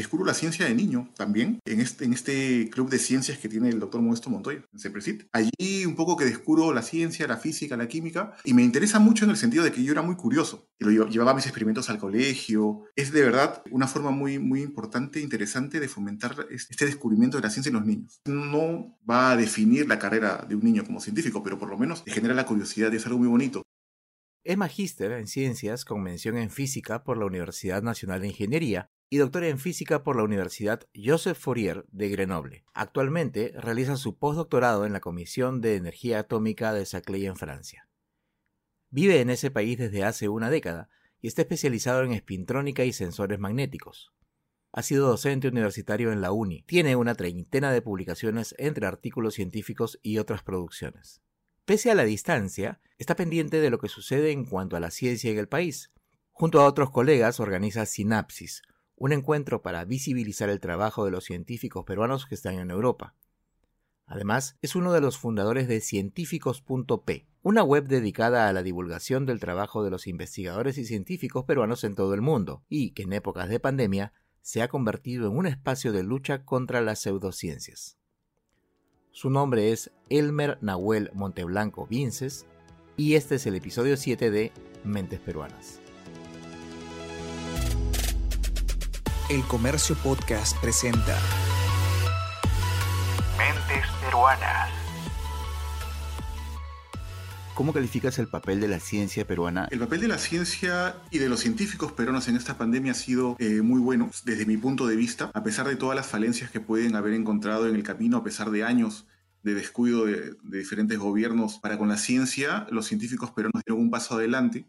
descubro la ciencia de niño también, en este, en este club de ciencias que tiene el doctor Modesto Montoya, en CEPRESIT. Allí un poco que descubro la ciencia, la física, la química, y me interesa mucho en el sentido de que yo era muy curioso, y lo llevaba mis experimentos al colegio. Es de verdad una forma muy, muy importante, interesante de fomentar este descubrimiento de la ciencia en los niños. No va a definir la carrera de un niño como científico, pero por lo menos genera la curiosidad y es algo muy bonito. Es magíster en ciencias con mención en física por la Universidad Nacional de Ingeniería y doctor en física por la Universidad Joseph Fourier de Grenoble. Actualmente realiza su postdoctorado en la Comisión de Energía Atómica de Saclay en Francia. Vive en ese país desde hace una década y está especializado en espintrónica y sensores magnéticos. Ha sido docente universitario en la UNI. Tiene una treintena de publicaciones entre artículos científicos y otras producciones. Pese a la distancia, está pendiente de lo que sucede en cuanto a la ciencia en el país. Junto a otros colegas organiza Sinapsis, un encuentro para visibilizar el trabajo de los científicos peruanos que están en Europa. Además, es uno de los fundadores de científicos.p, una web dedicada a la divulgación del trabajo de los investigadores y científicos peruanos en todo el mundo, y que en épocas de pandemia se ha convertido en un espacio de lucha contra las pseudociencias. Su nombre es Elmer Nahuel Monteblanco Vinces, y este es el episodio 7 de Mentes Peruanas. El Comercio Podcast presenta ¿Cómo calificas el papel de la ciencia peruana? El papel de la ciencia y de los científicos peruanos en esta pandemia ha sido eh, muy bueno desde mi punto de vista, a pesar de todas las falencias que pueden haber encontrado en el camino, a pesar de años de descuido de, diferentes gobiernos para con la ciencia, los científicos peruanos dieron un paso adelante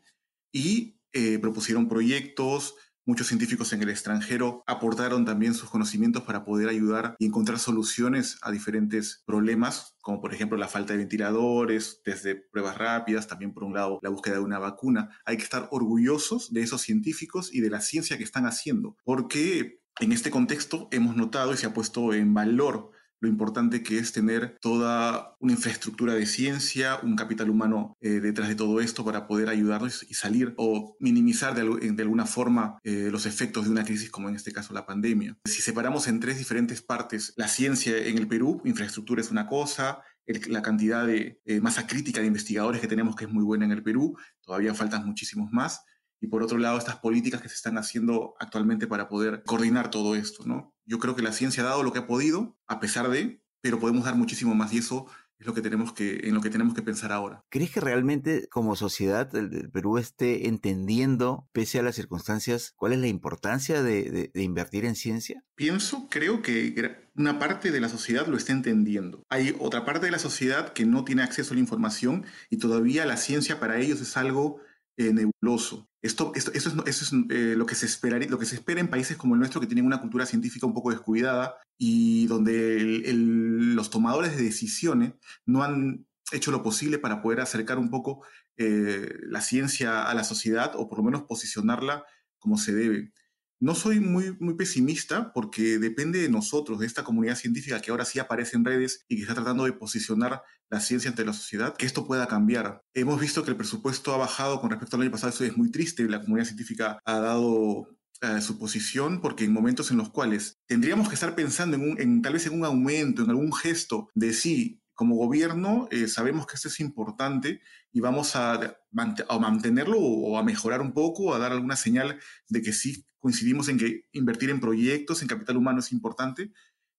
y eh, propusieron proyectos, Muchos científicos en el extranjero aportaron también sus conocimientos para poder ayudar y encontrar soluciones a diferentes problemas, como por ejemplo la falta de ventiladores, desde pruebas rápidas, también por un lado la búsqueda de una vacuna. Hay que estar orgullosos de esos científicos y de la ciencia que están haciendo, porque en este contexto hemos notado y se ha puesto en valor lo importante que es tener toda una infraestructura de ciencia, un capital humano eh, detrás de todo esto para poder ayudarnos y salir o minimizar de, alguna forma eh, los efectos de una crisis como en este caso la pandemia. Si separamos en tres diferentes partes la ciencia en el Perú, infraestructura es una cosa, la cantidad de eh, masa crítica de investigadores que tenemos que es muy buena en el Perú, todavía faltan muchísimos más y por otro lado estas políticas que se están haciendo actualmente para poder coordinar todo esto, ¿no? Yo creo que la ciencia ha dado lo que ha podido, a pesar de, pero podemos dar muchísimo más y eso es lo que tenemos que, en lo que tenemos que pensar ahora. ¿Crees que realmente como sociedad el, Perú esté entendiendo, pese a las circunstancias, cuál es la importancia de, de, invertir en ciencia? Pienso, creo que una parte de la sociedad lo está entendiendo. Hay otra parte de la sociedad que no tiene acceso a la información y todavía la ciencia para ellos es algo eh, nebuloso. Esto, eso es, eso es eh, lo, que se espera, lo que se espera en países como el nuestro que tienen una cultura científica un poco descuidada y donde los tomadores de decisiones no han hecho lo posible para poder acercar un poco eh, la ciencia a la sociedad o por lo menos posicionarla como se debe. No soy muy, muy pesimista porque depende de nosotros, de esta comunidad científica que ahora sí aparece en redes y que está tratando de posicionar la ciencia ante la sociedad, que esto pueda cambiar. Hemos visto que el presupuesto ha bajado con respecto al año pasado, eso es muy triste, la comunidad científica ha dado eh, su posición porque en momentos en los cuales tendríamos que estar pensando en, en tal vez en un aumento, en algún gesto de sí, como gobierno eh, sabemos que esto es importante y vamos a, a, mantenerlo o a mejorar un poco, a dar alguna señal de que sí coincidimos en que invertir en proyectos, en capital humano es importante,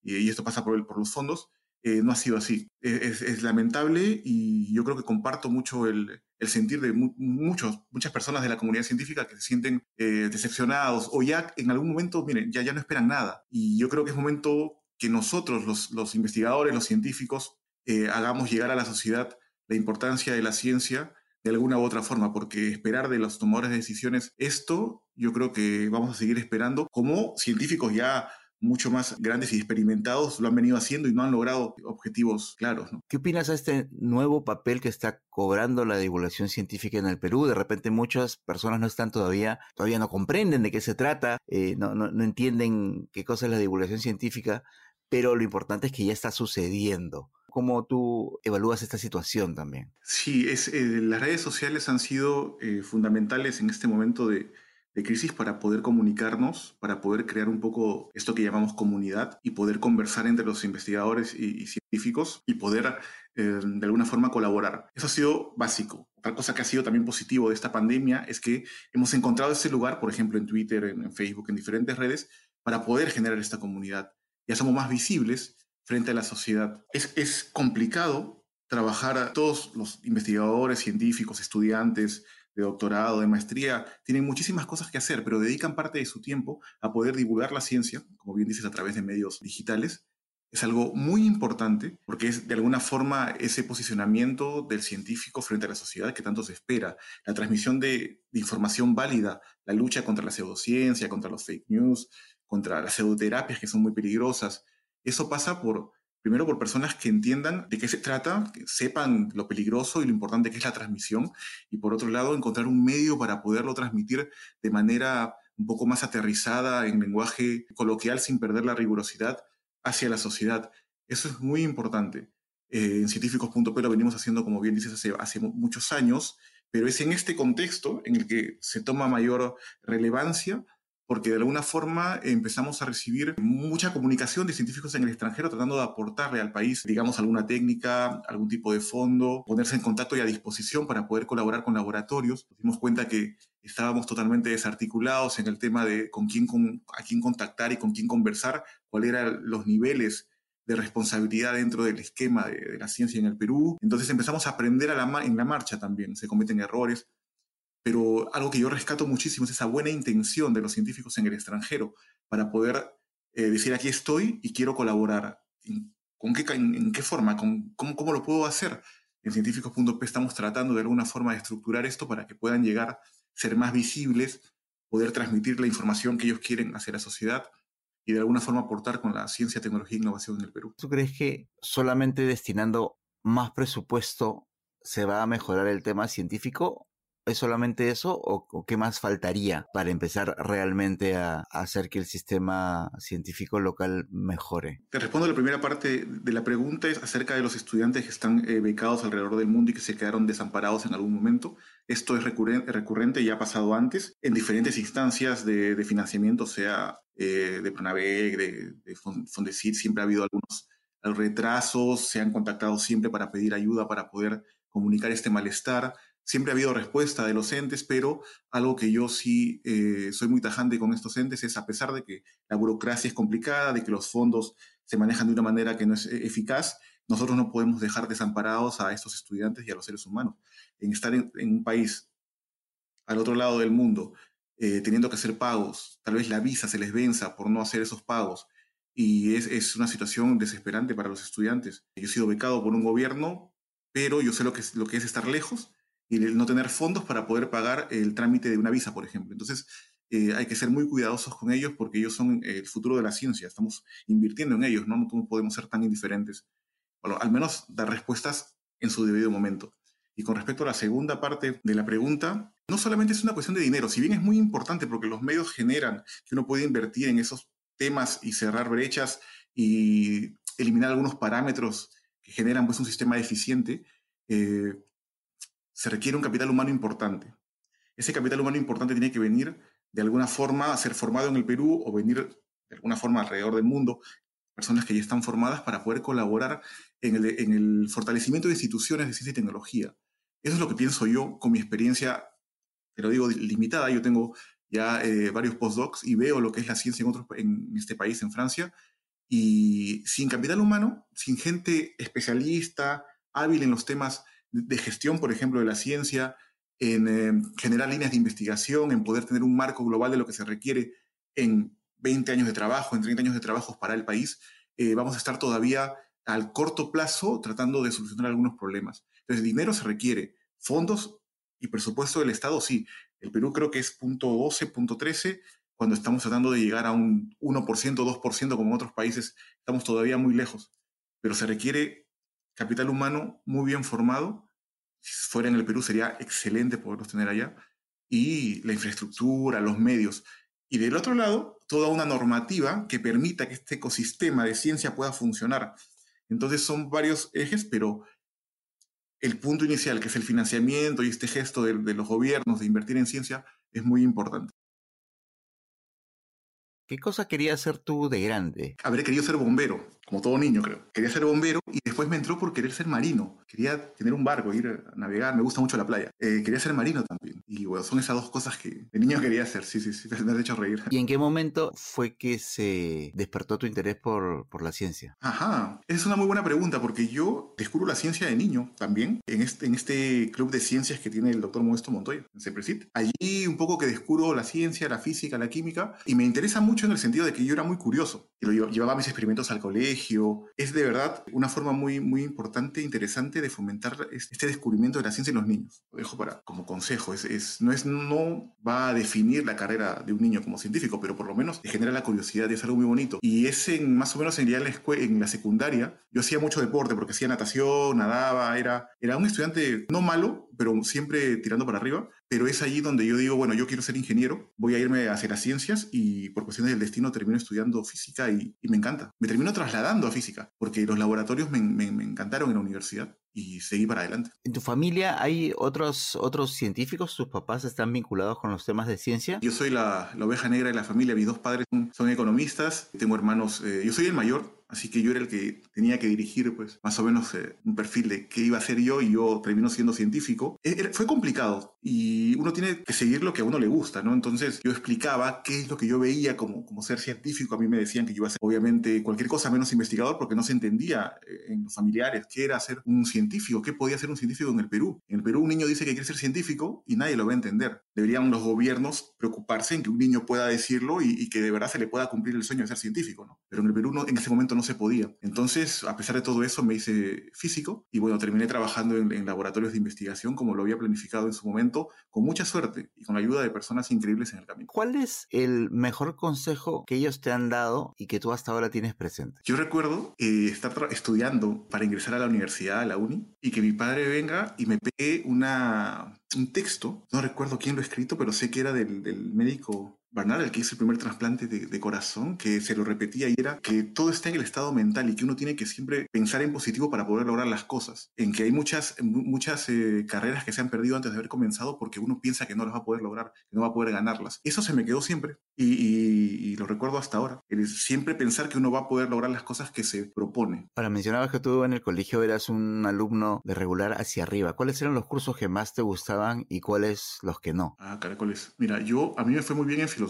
y, esto pasa por, los fondos, eh, no ha sido así. Es, lamentable y yo creo que comparto mucho el, sentir de muchos, muchas personas de la comunidad científica que se sienten eh, decepcionados o ya en algún momento, miren, ya, ya no esperan nada. Y yo creo que es momento que nosotros, los, investigadores, los científicos, eh, hagamos llegar a la sociedad la importancia de la ciencia de alguna u otra forma, porque esperar de los tomadores de decisiones esto, yo creo que vamos a seguir esperando, como científicos ya mucho más grandes y experimentados lo han venido haciendo y no han logrado objetivos claros. ¿Qué opinas de este nuevo papel que está cobrando la divulgación científica en el Perú? De repente muchas personas no están todavía, todavía no comprenden de qué se trata, eh, no, no, no entienden qué cosa es la divulgación científica, pero lo importante es que ya está sucediendo. ¿Cómo tú evalúas esta situación también? Sí, es, eh, las redes sociales han sido eh, fundamentales en este momento de, de crisis para poder comunicarnos, para poder crear un poco esto que llamamos comunidad y poder conversar entre los investigadores y, científicos y poder eh, de alguna forma colaborar. Eso ha sido básico. Otra cosa que ha sido también positivo de esta pandemia es que hemos encontrado ese lugar, por ejemplo, en Twitter, en, Facebook, en diferentes redes, para poder generar esta comunidad. Ya somos más visibles frente a la sociedad. Es, es complicado trabajar a todos los investigadores, científicos, estudiantes, de doctorado, de maestría, tienen muchísimas cosas que hacer, pero dedican parte de su tiempo a poder divulgar la ciencia, como bien dices, a través de medios digitales. Es algo muy importante porque es de alguna forma ese posicionamiento del científico frente a la sociedad que tanto se espera, la transmisión de, de información válida, la lucha contra la pseudociencia, contra los fake news, contra las pseudoterapias que son muy peligrosas. Eso pasa por Primero por personas que entiendan de qué se trata, que sepan lo peligroso y lo importante que es la transmisión. Y por otro lado, encontrar un medio para poderlo transmitir de manera un poco más aterrizada, en lenguaje coloquial, sin perder la rigurosidad hacia la sociedad. Eso es muy importante. Eh, en científicos.p lo venimos haciendo, como bien dices, hace, hace muchos años, pero es en este contexto en el que se toma mayor relevancia porque de alguna forma empezamos a recibir mucha comunicación de científicos en el extranjero tratando de aportarle al país, digamos, alguna técnica, algún tipo de fondo, ponerse en contacto y a disposición para poder colaborar con laboratorios. Nos dimos cuenta que estábamos totalmente desarticulados en el tema de con quién, con, a quién contactar y con quién conversar, cuáles eran los niveles de responsabilidad dentro del esquema de, la ciencia en el Perú. Entonces empezamos a aprender a la, en la marcha también. Se cometen errores, pero algo que yo rescato muchísimo es esa buena intención de los científicos en el extranjero para poder eh, decir aquí estoy y quiero colaborar. ¿En, con qué, en, qué forma? Con, cómo, ¿Cómo lo puedo hacer? En científicos.p estamos tratando de alguna forma de estructurar esto para que puedan llegar, ser más visibles, poder transmitir la información que ellos quieren hacia la sociedad y de alguna forma aportar con la ciencia, tecnología e innovación en el Perú. ¿Tú crees que solamente destinando más presupuesto se va a mejorar el tema científico ¿Es solamente eso o, qué más faltaría para empezar realmente a, hacer que el sistema científico local mejore? Te respondo la primera parte de la pregunta, es acerca de los estudiantes que están eh, becados alrededor del mundo y que se quedaron desamparados en algún momento. Esto es recurrente, recurrente y ha pasado antes en diferentes instancias de, financiamiento, sea eh, de Pronavec, de, de Fondesit, siempre ha habido algunos retrasos, se han contactado siempre para pedir ayuda, para poder comunicar este malestar Siempre ha habido respuesta de los entes, pero algo que yo sí eh, soy muy tajante con estos entes es, a pesar de que la burocracia es complicada, de que los fondos se manejan de una manera que no es eh, eficaz, nosotros no podemos dejar desamparados a estos estudiantes y a los seres humanos. En estar en, un país al otro lado del mundo, eh, teniendo que hacer pagos, tal vez la visa se les venza por no hacer esos pagos, y es, una situación desesperante para los estudiantes. Yo he sido becado por un gobierno, pero yo sé lo que lo que es estar lejos y no tener fondos para poder pagar el trámite de una visa, por ejemplo. Entonces, eh, hay que ser muy cuidadosos con ellos porque ellos son el futuro de la ciencia. Estamos invirtiendo en ellos, ¿no? No podemos ser tan indiferentes. Bueno, al menos dar respuestas en su debido momento. Y con respecto a la segunda parte de la pregunta, no solamente es una cuestión de dinero, si bien es muy importante porque los medios generan que uno puede invertir en esos temas y cerrar brechas y eliminar algunos parámetros que generan pues, un sistema eficiente, eh, se requiere un capital humano importante. Ese capital humano importante tiene que venir de alguna forma a ser formado en el Perú o venir de alguna forma alrededor del mundo, personas que ya están formadas para poder colaborar en el, fortalecimiento de instituciones de ciencia y tecnología. Eso es lo que pienso yo con mi experiencia, te lo digo, limitada. Yo tengo ya eh, varios postdocs y veo lo que es la ciencia en, otros, en este país, en Francia, y sin capital humano, sin gente especialista, hábil en los temas de gestión, por ejemplo, de la ciencia, en eh, generar líneas de investigación, en poder tener un marco global de lo que se requiere en 20 años de trabajo, en 30 años de trabajo para el país, eh, vamos a estar todavía al corto plazo tratando de solucionar algunos problemas. Entonces, dinero se requiere, fondos y presupuesto del Estado, sí. El Perú creo que es punto 12, punto 13, cuando estamos tratando de llegar a un 1%, 2%, como en otros países, estamos todavía muy lejos. Pero se requiere capital humano muy bien formado. Si fuera en el Perú sería excelente poderlos tener allá. Y la infraestructura, los medios. Y del otro lado, toda una normativa que permita que este ecosistema de ciencia pueda funcionar. Entonces son varios ejes, pero el punto inicial, que es el financiamiento y este gesto de, de los gobiernos de invertir en ciencia, es muy importante. ¿Qué cosa querías ser tú de grande? Habré querido ser bombero, como todo niño creo. Quería ser bombero y después me entró por querer ser marino. Quería tener un barco, ir a navegar, me gusta mucho la playa. Eh, quería ser marino también. Y bueno, son esas dos cosas que de niño quería hacer, sí, sí, sí, me has hecho reír. ¿Y en qué momento fue que se despertó tu interés por, por la ciencia? Ajá, es una muy buena pregunta porque yo descubro la ciencia de niño también en este, en este club de ciencias que tiene el doctor Modesto Montoya, en CEPRESIT. Allí un poco que descubro la ciencia, la física, la química y me interesa mucho en el sentido de que yo era muy curioso y lo llevaba mis experimentos al colegio. Es de verdad una forma muy, muy importante e interesante de fomentar este descubrimiento de la ciencia en los niños. Lo dejo para, como consejo. Es, es, no, es, no va a definir la carrera de un niño como científico, pero por lo menos genera la curiosidad y es algo muy bonito. Y es en, más o menos en, la, en la secundaria. Yo hacía mucho deporte porque hacía natación, nadaba, era, era un estudiante no malo, pero siempre tirando para arriba. Pero es allí donde yo digo, bueno, yo quiero ser ingeniero, voy a irme hacia las ciencias y por cuestiones del destino termino estudiando física y, me encanta. Me termino trasladando a física porque los laboratorios me, me, encantaron en la universidad y seguí para adelante. ¿En tu familia hay otros, otros científicos? ¿Tus papás están vinculados con los temas de ciencia? Yo soy la, la oveja negra de la familia. Mis dos padres son, economistas. Tengo hermanos. Eh, yo soy el mayor. Así que yo era el que tenía que dirigir, pues, más o menos eh, un perfil de qué iba a ser yo y yo termino siendo científico. E, fue complicado y uno tiene que seguir lo que a uno le gusta, ¿no? Entonces yo explicaba qué es lo que yo veía como, como ser científico. A mí me decían que yo iba a ser, obviamente, cualquier cosa menos investigador porque no se entendía eh, en los familiares qué era ser un científico, qué podía ser un científico en el Perú. En el Perú un niño dice que quiere ser científico y nadie lo va a entender. Deberían los gobiernos preocuparse en que un niño pueda decirlo y, que de verdad se le pueda cumplir el sueño de ser científico, ¿no? Pero en el Perú no, en ese momento no se podía. Entonces, a pesar de todo eso, me hice físico y bueno, terminé trabajando en, laboratorios de investigación como lo había planificado en su momento, con mucha suerte y con la ayuda de personas increíbles en el camino. ¿Cuál es el mejor consejo que ellos te han dado y que tú hasta ahora tienes presente? Yo recuerdo eh, estar estudiando para ingresar a la universidad, a la uni, y que mi padre venga y me pegue una, un texto, no recuerdo quién lo ha escrito, pero sé que era del, del médico Bernard, el que hizo el primer trasplante de, corazón, que se lo repetía y era que todo está en el estado mental y que uno tiene que siempre pensar en positivo para poder lograr las cosas. En que hay muchas, muchas eh, carreras que se han perdido antes de haber comenzado porque uno piensa que no las va a poder lograr, que no va a poder ganarlas. Eso se me quedó siempre y, lo recuerdo hasta ahora. El siempre pensar que uno va a poder lograr las cosas que se propone. Ahora, mencionabas que tú en el colegio eras un alumno de regular hacia arriba. ¿Cuáles eran los cursos que más te gustaban y cuáles los que no? Ah, caracoles. Mira, yo, a mí me fue muy bien en filosofía,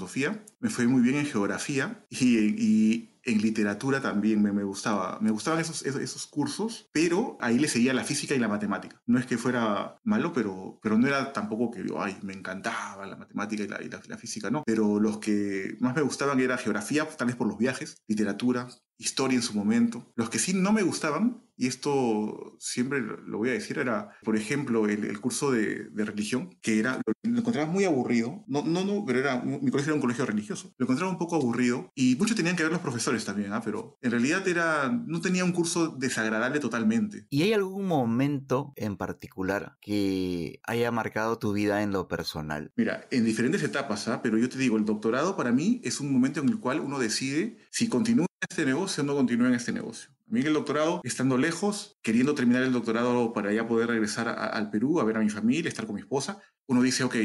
me fue muy bien en geografía y, en literatura también me, me, gustaba. Me gustaban esos, esos, cursos, pero ahí le seguía la física y la matemática. No es que fuera malo, pero, pero no era tampoco que ay, me encantaba la matemática y la, y la física, no. Pero los que más me gustaban era geografía, tal vez por los viajes, literatura, historia en su momento. Los que sí no me gustaban, y esto siempre lo voy a decir, era, por ejemplo, el, curso de, religión, que era, lo, encontraba muy aburrido. No, no, no, pero era, mi colegio era un colegio religioso. Lo encontraba un poco aburrido y mucho tenían que ver los profesores también, ¿ah? pero en realidad era, no tenía un curso desagradable totalmente. ¿Y hay algún momento en particular que haya marcado tu vida en lo personal? Mira, en diferentes etapas, ¿ah? pero yo te digo, el doctorado para mí es un momento en el cual uno decide si continúa este negocio no continúa en este negocio. A mí el doctorado, estando lejos, queriendo terminar el doctorado para ya poder regresar al Perú, a ver a mi familia, estar con mi esposa, uno dice, ok,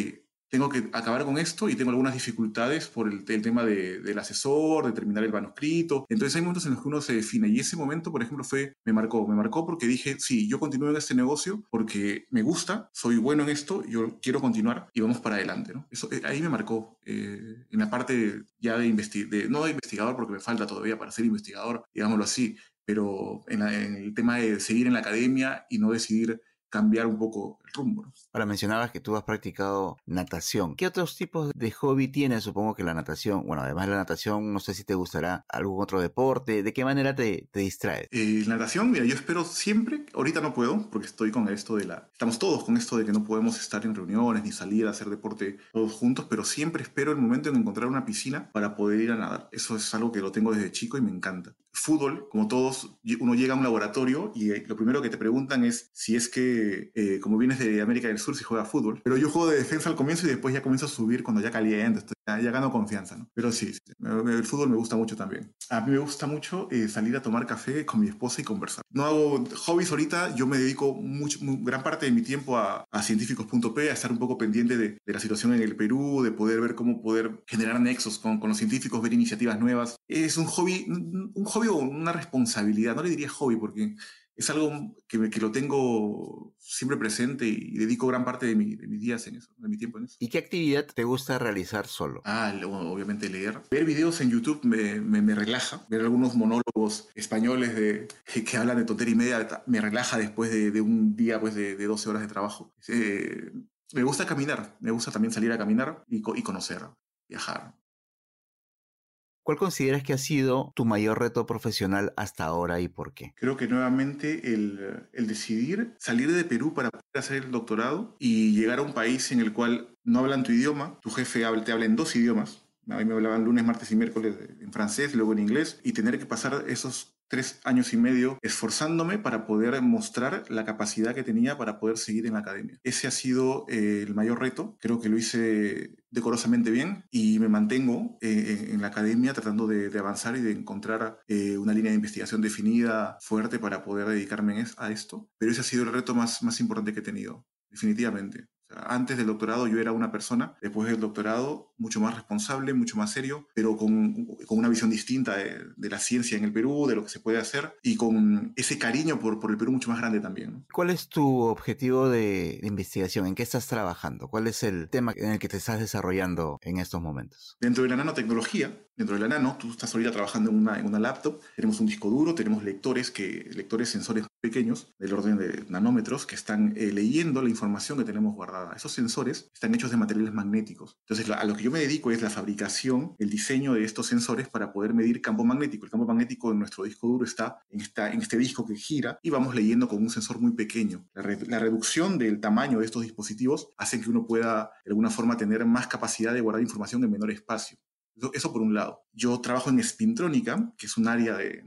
tengo que acabar con esto y tengo algunas dificultades por el, tema del asesor, de terminar el manuscrito. Entonces hay momentos en los que uno se define y ese momento, por ejemplo, fue, me marcó, me marcó porque dije, sí, yo continúo en este negocio porque me gusta, soy bueno en esto, yo quiero continuar y vamos para adelante. ¿no? Eso, eh, ahí me marcó eh, en la parte ya de, de, no de investigador porque me falta todavía para ser investigador, digámoslo así, pero en, en el tema de seguir en la academia y no decidir cambiar un poco el rumbo. Ahora mencionabas que tú has practicado natación. ¿Qué otros tipos de hobby tienes? Supongo que la natación, bueno, además de la natación, no sé si te gustará algún otro deporte. ¿De qué manera te, te distraes? Eh, natación, mira, yo espero siempre, ahorita no puedo, porque estoy con esto de la... Estamos todos con esto de que no podemos estar en reuniones ni salir a hacer deporte todos juntos, pero siempre espero el momento en encontrar una piscina para poder ir a nadar. Eso es algo que lo tengo desde chico y me encanta. Fútbol, como todos, uno llega a un laboratorio y eh, lo primero que te preguntan es si es que eh, como vienes de América del Sur, se juega fútbol. Pero yo juego de defensa al comienzo y después ya comienzo a subir cuando ya caliente, ya, gano confianza, ¿no? Pero sí, el fútbol me gusta mucho también. A mí me gusta mucho eh, salir a tomar café con mi esposa y conversar. No hago hobbies ahorita, yo me dedico mucho, gran parte de mi tiempo a, a científicos.p, a estar un poco pendiente de, la situación en el Perú, de poder ver cómo poder generar nexos con, con los científicos, ver iniciativas nuevas. Es un hobby, un hobby o una responsabilidad, no le diría hobby porque es algo que, que, lo tengo siempre presente y dedico gran parte de, mi, de, mis días en eso, de mi tiempo en eso. ¿Y qué actividad te gusta realizar solo? Ah, obviamente leer. Ver videos en YouTube me, me, relaja. Ver algunos monólogos españoles de, que hablan de tontería y media me relaja después de, de un día pues, de, 12 horas de trabajo. Eh, me gusta caminar, me gusta también salir a caminar y, y conocer, viajar. ¿Cuál consideras que ha sido tu mayor reto profesional hasta ahora y por qué? Creo que nuevamente el, el, decidir salir de Perú para poder hacer el doctorado y llegar a un país en el cual no hablan tu idioma, tu jefe te habla en dos idiomas, a mí me hablaban lunes, martes y miércoles en francés, luego en inglés, y tener que pasar esos tres años y medio esforzándome para poder mostrar la capacidad que tenía para poder seguir en la academia. Ese ha sido eh, el mayor reto. Creo que lo hice decorosamente bien y me mantengo eh, en la academia tratando de, avanzar y de encontrar eh, una línea de investigación definida, fuerte para poder dedicarme a esto. Pero ese ha sido el reto más, más importante que he tenido, definitivamente antes del doctorado yo era una persona, después del doctorado mucho más responsable, mucho más serio, pero con, con una visión distinta de, la ciencia en el Perú, de lo que se puede hacer y con ese cariño por, por el Perú mucho más grande también. ¿Cuál es tu objetivo de, investigación? ¿En qué estás trabajando? ¿Cuál es el tema en el que te estás desarrollando en estos momentos? Dentro de la nanotecnología, dentro de la nano, tú estás ahorita trabajando en una, en una laptop, tenemos un disco duro, tenemos lectores, que, lectores sensores pequeños, del orden de nanómetros, que están eh, leyendo la información que tenemos guardada. Esos sensores están hechos de materiales magnéticos. Entonces, a lo que yo me dedico es la fabricación, el diseño de estos sensores para poder medir campo magnético. El campo magnético en nuestro disco duro está en, en este disco que gira y vamos leyendo con un sensor muy pequeño. La reducción del tamaño de estos dispositivos hace que uno pueda, de alguna forma, tener más capacidad de guardar información en menor espacio. Eso, por un lado. Yo trabajo en spintrónica, que es un área de,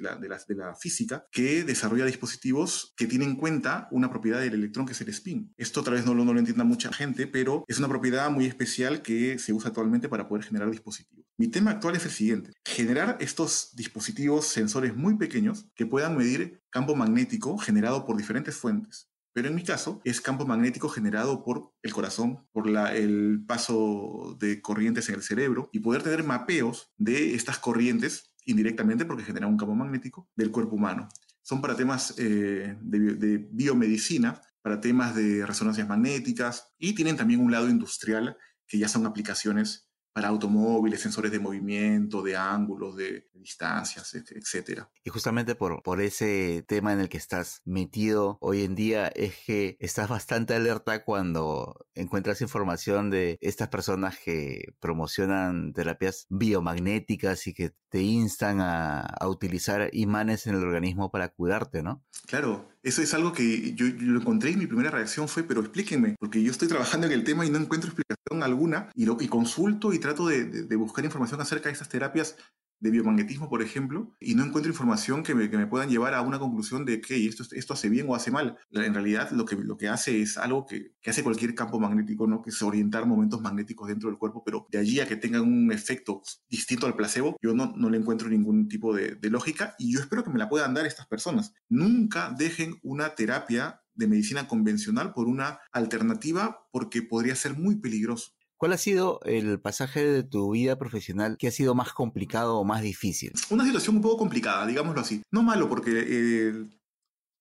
la, física, que desarrolla dispositivos que tienen en cuenta una propiedad del electrón que es el spin. Esto otra vez no lo, no lo entienda mucha gente, pero es una propiedad muy especial que se usa actualmente para poder generar dispositivos. Mi tema actual es el siguiente. Generar estos dispositivos sensores muy pequeños que puedan medir campo magnético generado por diferentes fuentes. Pero en mi caso es campo magnético generado por el corazón, por el paso de corrientes en el cerebro y poder tener mapeos de estas corrientes indirectamente porque generan un campo magnético del cuerpo humano. Son para temas eh, de biomedicina, para temas de resonancias magnéticas y tienen también un lado industrial que ya son aplicaciones para automóviles, sensores de movimiento, de ángulos, de distancias, etc. Y justamente por, por ese tema en el que estás metido hoy en día es que estás bastante alerta cuando encuentras información de estas personas que promocionan terapias biomagnéticas y que te instan a, a utilizar imanes en el organismo para cuidarte, ¿no? Claro, eso es algo que yo, lo encontré y mi primera reacción fue, pero explíquenme, porque yo estoy trabajando en el tema y no encuentro explicación alguna y, lo, y consulto y trato de, de buscar información acerca de estas terapias de biomagnetismo, por ejemplo, y no encuentro información que me, que me puedan llevar a una conclusión de que esto, esto hace bien o hace mal. En realidad lo que, lo que hace es algo que, que, hace cualquier campo magnético, ¿no? que es orientar momentos magnéticos dentro del cuerpo, pero de allí a que tengan un efecto distinto al placebo, yo no, no le encuentro ningún tipo de, de lógica y yo espero que me la puedan dar estas personas. Nunca dejen una terapia de medicina convencional por una alternativa porque podría ser muy peligroso. ¿Cuál ha sido el pasaje de tu vida profesional que ha sido más complicado o más difícil? Una situación un poco complicada, digámoslo así. No malo, porque eh,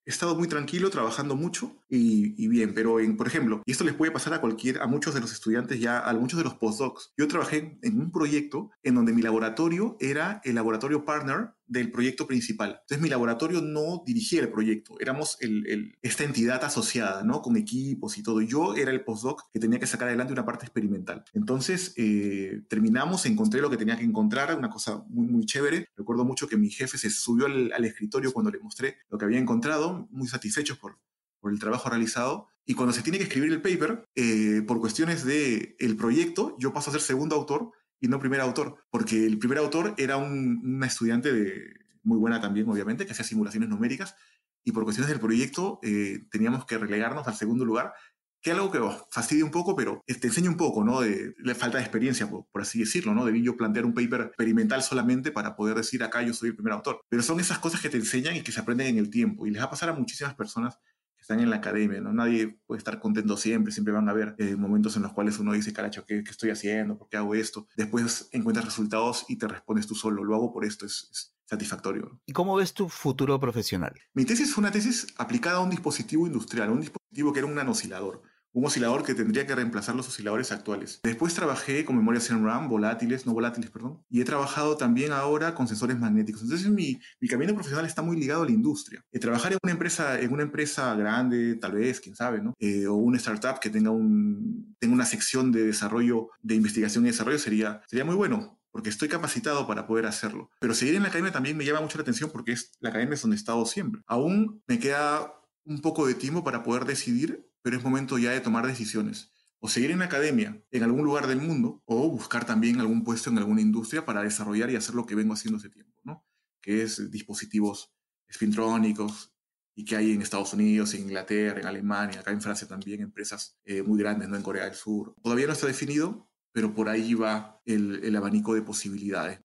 he estado muy tranquilo, trabajando mucho y, bien, pero por ejemplo, y esto les puede pasar a cualquier, a muchos de los estudiantes ya, a muchos de los postdocs. Yo trabajé en un proyecto en donde mi laboratorio era el laboratorio partner del proyecto principal. Entonces mi laboratorio no dirigía el proyecto, éramos esta entidad asociada, ¿no? Con equipos y todo. Yo era el postdoc que tenía que sacar adelante una parte experimental. Entonces eh, terminamos, encontré lo que tenía que encontrar, una cosa muy, muy chévere. Recuerdo mucho que mi jefe se subió al, escritorio cuando le mostré lo que había encontrado, muy satisfechos por, por el trabajo realizado. Y cuando se tiene que escribir el paper, eh, por cuestiones del el proyecto, yo paso a ser segundo autor y no primer autor, porque el primer autor era un, una estudiante de, muy buena también, obviamente, que hacía simulaciones numéricas, y por cuestiones del proyecto eh, teníamos que relegarnos al segundo lugar, que algo que oh, fastidia un poco, pero te enseña un poco, ¿no? De la falta de experiencia, por, así decirlo, ¿no? Debí yo plantear un paper experimental solamente para poder decir acá yo soy el primer autor. Pero son esas cosas que te enseñan y que se aprenden en el tiempo. Y les va a pasar a muchísimas personas están en la academia, ¿no? Nadie puede estar contento siempre, siempre van a haber eh, momentos en los cuales uno dice, caracho, ¿qué, ¿qué, estoy haciendo? ¿Por qué hago esto? Después encuentras resultados y te respondes tú solo, lo hago por esto, es, satisfactorio. ¿Y cómo ves tu futuro profesional? Mi tesis fue una tesis aplicada a un dispositivo industrial, un dispositivo que era un nanoscilador un oscilador que tendría que reemplazar los osciladores actuales. Después trabajé con memorias en RAM, volátiles, no volátiles, perdón, y he trabajado también ahora con sensores magnéticos. Entonces mi, mi camino profesional está muy ligado a la industria. Eh, trabajar en una empresa, en una empresa grande, tal vez, quién sabe, ¿no? Eh, o una startup que tenga, un, tenga una sección de desarrollo, de investigación y desarrollo sería, sería muy bueno porque estoy capacitado para poder hacerlo. Pero seguir en la academia también me llama mucho la atención porque es la academia es donde he estado siempre. Aún me queda un poco de tiempo para poder decidir pero es momento ya de tomar decisiones. O seguir en academia en algún lugar del mundo, o buscar también algún puesto en alguna industria para desarrollar y hacer lo que vengo haciendo hace tiempo, ¿no? Que es dispositivos espintrónicos y que hay en Estados Unidos, en Inglaterra, en Alemania, acá en Francia también, empresas eh, muy grandes, ¿no? En Corea del Sur. Todavía no está definido, pero por ahí va el, el abanico de posibilidades.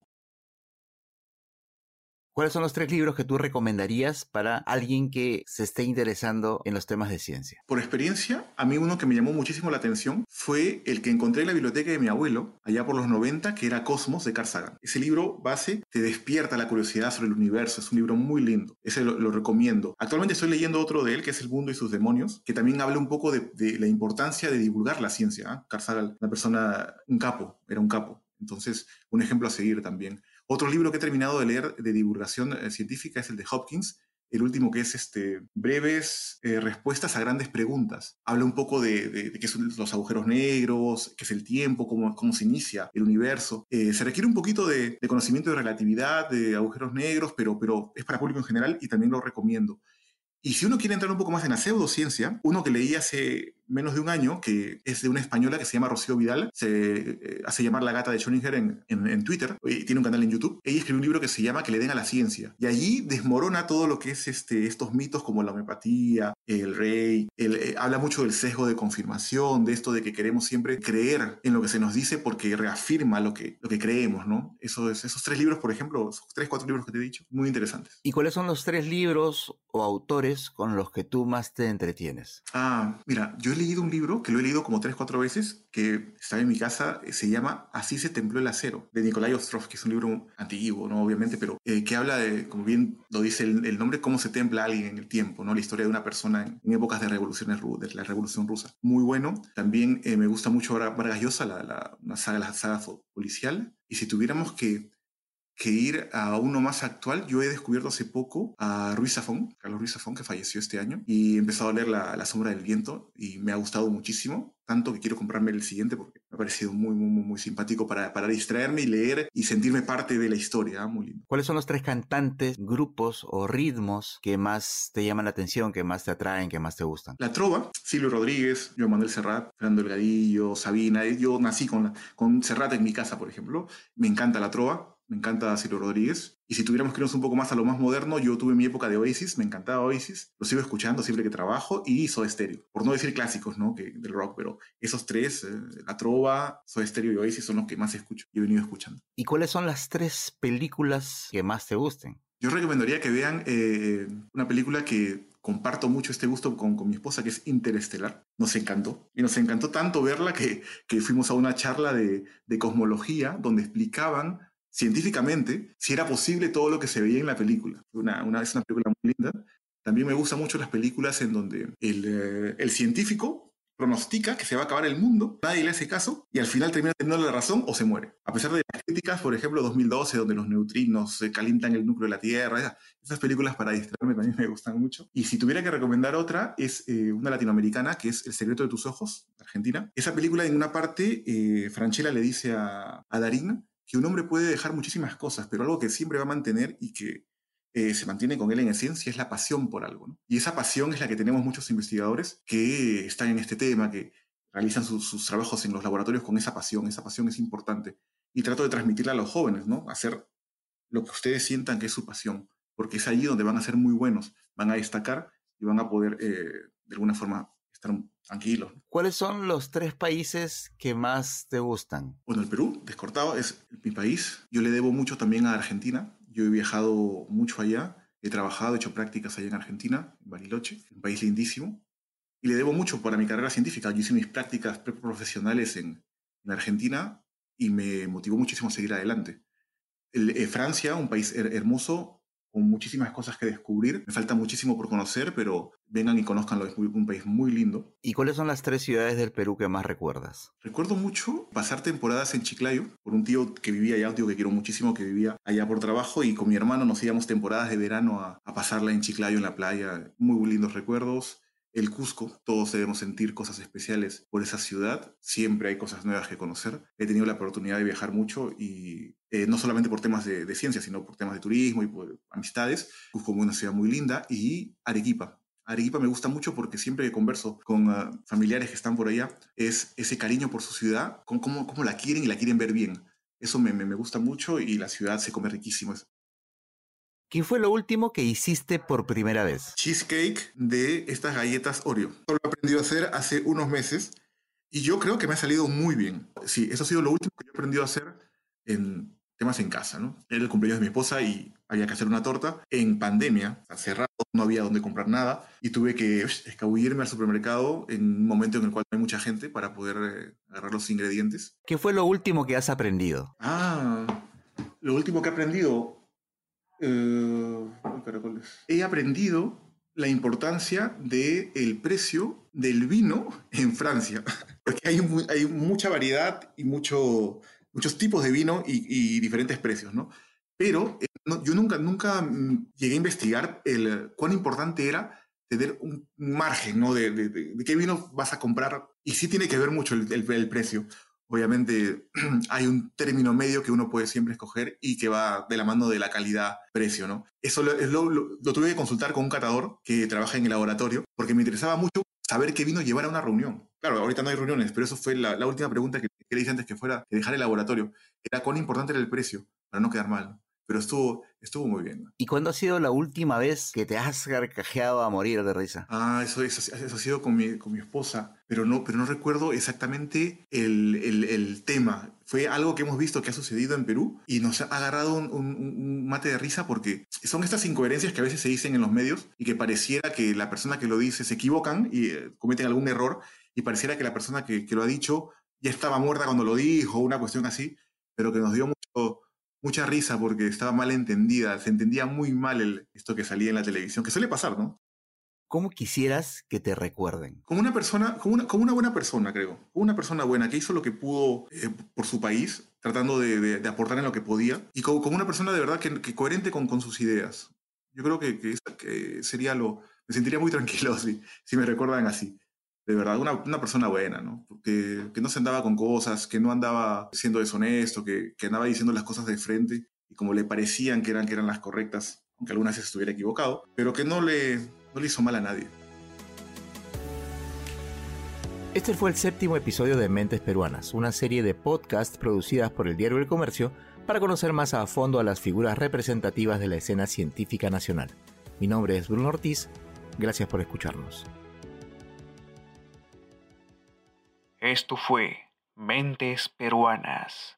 ¿Cuáles son los tres libros que tú recomendarías para alguien que se esté interesando en los temas de ciencia? Por experiencia, a mí uno que me llamó muchísimo la atención fue el que encontré en la biblioteca de mi abuelo, allá por los 90, que era Cosmos de Carl Sagan. Ese libro base te despierta la curiosidad sobre el universo, es un libro muy lindo, ese lo, recomiendo. Actualmente estoy leyendo otro de él, que es El mundo y sus demonios, que también habla un poco de, la importancia de divulgar la ciencia. ¿eh? Carl Sagan, una persona, un capo, era un capo. Entonces, un ejemplo a seguir también. Otro libro que he terminado de leer de divulgación eh, científica es el de Hopkins, el último que es este, breves eh, respuestas a grandes preguntas. Habla un poco de, qué son los agujeros negros, qué es el tiempo, cómo, cómo se inicia el universo. Eh, se requiere un poquito de, conocimiento de relatividad, de agujeros negros, pero, pero es para público en general y también lo recomiendo. Y si uno quiere entrar un poco más en la pseudociencia, uno que leí hace menos de un año, que es de una española que se llama Rocío Vidal, se eh, hace llamar la gata de Schrödinger en, en, Twitter, y tiene un canal en YouTube. Ella escribió un libro que se llama Que le den a la ciencia. Y allí desmorona todo lo que es este, estos mitos como la homeopatía, el rey, eh, habla mucho del sesgo de confirmación, de esto de que queremos siempre creer en lo que se nos dice porque reafirma lo que, lo que creemos, ¿no? Eso es, esos tres libros, por ejemplo, esos tres, cuatro libros que te he dicho, muy interesantes. ¿Y cuáles son los tres libros o autores con los que tú más te entretienes? Ah, mira, yo he leído un libro que lo he leído como tres, cuatro veces, que está en mi casa, eh, se llama Así se templó el acero, de Nikolai Ostrovsky, que es un libro antiguo, ¿no? Obviamente, pero eh, que habla de, como bien lo dice el, nombre, cómo se templa alguien en el tiempo, ¿no? La historia de una persona en, épocas de revoluciones de la revolución rusa. Muy bueno. También eh, me gusta mucho Vargas Llosa, la, la saga, la saga policial. Y si tuviéramos que que ir a uno más actual. Yo he descubierto hace poco a Ruiz Zafón, Carlos Ruiz Zafón, que falleció este año, y he empezado a leer la, la, Sombra del Viento y me ha gustado muchísimo, tanto que quiero comprarme el siguiente porque me ha parecido muy, muy, muy, muy simpático para, para distraerme y leer y sentirme parte de la historia. ¿ah? Muy lindo. ¿Cuáles son los tres cantantes, grupos o ritmos que más te llaman la atención, que más te atraen, que más te gustan? La trova, Silvio Rodríguez, Joan Manuel Serrat, Fernando Delgadillo, Sabina. Yo nací con, con Serrat en mi casa, por ejemplo. Me encanta la trova me encanta Ciro Rodríguez. Y si tuviéramos que irnos un poco más a lo más moderno, yo tuve mi época de Oasis, me encantaba Oasis, lo sigo escuchando siempre que trabajo, y Soda Stereo, por no decir clásicos, ¿no? Que, del rock, pero esos tres, eh, La Trova, Soda Stereo y Oasis son los que más escucho y he venido escuchando. ¿Y cuáles son las tres películas que más te gusten? Yo recomendaría que vean eh, una película que comparto mucho este gusto con, con, mi esposa, que es Interestelar. Nos encantó. Y nos encantó tanto verla que, que fuimos a una charla de, de cosmología donde explicaban científicamente si era posible todo lo que se veía en la película. Una, una, es una película muy linda. También me gustan mucho las películas en donde el, eh, el científico pronostica que se va a acabar el mundo, nadie le hace caso y al final termina teniendo la razón o se muere. A pesar de las críticas, por ejemplo, 2012, donde los neutrinos se calientan el núcleo de la Tierra, esas películas para distraerme también me gustan mucho. Y si tuviera que recomendar otra, es eh, una latinoamericana que es El secreto de tus ojos, Argentina. Esa película, en una parte, eh, le dice a, a Darín que un hombre puede dejar muchísimas cosas, pero algo que siempre va a mantener y que eh, se mantiene con él en esencia es la pasión por algo. Y esa pasión es la que tenemos muchos investigadores que están en este tema, que realizan sus, trabajos en los laboratorios con esa pasión. Esa pasión es importante. Y trato de transmitirla a los jóvenes, ¿no? Hacer lo que ustedes sientan que es su pasión, porque es allí donde van a ser muy buenos, van a destacar y van a poder, eh, de alguna forma, tranquilos. ¿Cuáles son los tres países que más te gustan? Bueno, el Perú, descortado, es mi país. Yo le debo mucho también a Argentina. Yo he viajado mucho allá. He trabajado, he hecho prácticas allá en Argentina, en Bariloche, un país lindísimo. Y le debo mucho para mi carrera científica. Yo hice mis prácticas profesionales en, en Argentina y me motivó muchísimo a seguir adelante. Eh, Francia, un país hermoso, con muchísimas cosas que descubrir. Me falta muchísimo por conocer, pero vengan y conozcanlo, es un país muy lindo. ¿Y cuáles son las tres ciudades del Perú que más recuerdas? Recuerdo mucho pasar temporadas en Chiclayo, por un tío que vivía allá, un tío que quiero muchísimo, que vivía allá por trabajo, y con mi hermano nos íbamos temporadas de verano a, a pasarla en Chiclayo, en la playa. Muy lindos recuerdos el Cusco. Todos debemos sentir cosas especiales por esa ciudad. Siempre hay cosas nuevas que conocer. He tenido la oportunidad de viajar mucho y eh, no solamente por temas de, ciencia, sino por temas de turismo y por amistades. Cusco es una ciudad muy linda y Arequipa. Arequipa me gusta mucho porque siempre que converso con ah, familiares que están por allá, es ese cariño por su ciudad, con cómo, cómo la quieren y la quieren ver bien. Eso me, me, gusta mucho y la ciudad se come riquísimo. ¿Qué fue lo último que hiciste por primera vez? Cheesecake de estas galletas Oreo. Lo he aprendido a hacer hace unos meses y yo creo que me ha salido muy bien. Sí, eso ha sido lo último que yo he aprendido a hacer en temas en casa, ¿no? Era el cumpleaños de mi esposa y había que hacer una torta. En pandemia, cerrado, no había donde comprar nada y tuve que escabullirme al supermercado en un momento en el cual no hay mucha gente para poder eh, agarrar los ingredientes. ¿Qué fue lo último que has aprendido? Ah, lo último que he aprendido eh, he aprendido la importancia del el precio del vino en Francia, porque hay, hay mucha variedad y mucho, muchos tipos de vino y, diferentes precios, ¿no? Pero eh, yo nunca, nunca mm, llegué a investigar el, cuán importante era tener un margen, ¿no? De, de, qué vino vas a comprar. Y sí tiene que ver mucho el, el precio obviamente hay un término medio que uno puede siempre escoger y que va de la mano de la calidad-precio, ¿no? Eso lo, lo, tuve que consultar con un catador que trabaja en el laboratorio porque me interesaba mucho saber qué vino llevar a una reunión. Claro, ahorita no hay reuniones, pero eso fue la, última pregunta que, que le hice antes que fuera que dejar el laboratorio. Era cuán importante era el precio para no quedar mal pero estuvo, estuvo muy bien. ¿Y cuándo ha sido la última vez que te has carcajeado a morir de risa? Ah, eso, eso, ha sido con mi, con mi esposa, pero no, pero no recuerdo exactamente el, el, el, tema. Fue algo que hemos visto que ha sucedido en Perú y nos ha agarrado un, un, mate de risa porque son estas incoherencias que a veces se dicen en los medios y que pareciera que la persona que lo dice se equivocan y eh, cometen algún error y pareciera que la persona que, que lo ha dicho ya estaba muerta cuando lo dijo, una cuestión así, pero que nos dio mucho mucha risa porque estaba mal entendida, se entendía muy mal el, esto que salía en la televisión, que suele pasar, ¿no? ¿Cómo quisieras que te recuerden? Como una persona, como una, como una buena persona, creo. Como una persona buena que hizo lo que pudo eh, por su país, tratando de, de, aportar en lo que podía, y como, como una persona de verdad que, que coherente con, con, sus ideas. Yo creo que, que, que, sería lo... Me sentiría muy tranquilo si, si me recuerdan así de verdad, una, persona buena, ¿no? Que, no se andaba con cosas, que no andaba siendo deshonesto, que, andaba diciendo las cosas de frente y como le parecían que eran, que eran las correctas, aunque algunas veces estuviera equivocado, pero que no le, no le hizo mal a nadie. Este fue el séptimo episodio de Mentes Peruanas, una serie de podcasts producidas por el Diario del Comercio para conocer más a fondo a las figuras representativas de la escena científica nacional. Mi nombre es Bruno Ortiz, gracias por escucharnos. Esto fue Mentes Peruanas.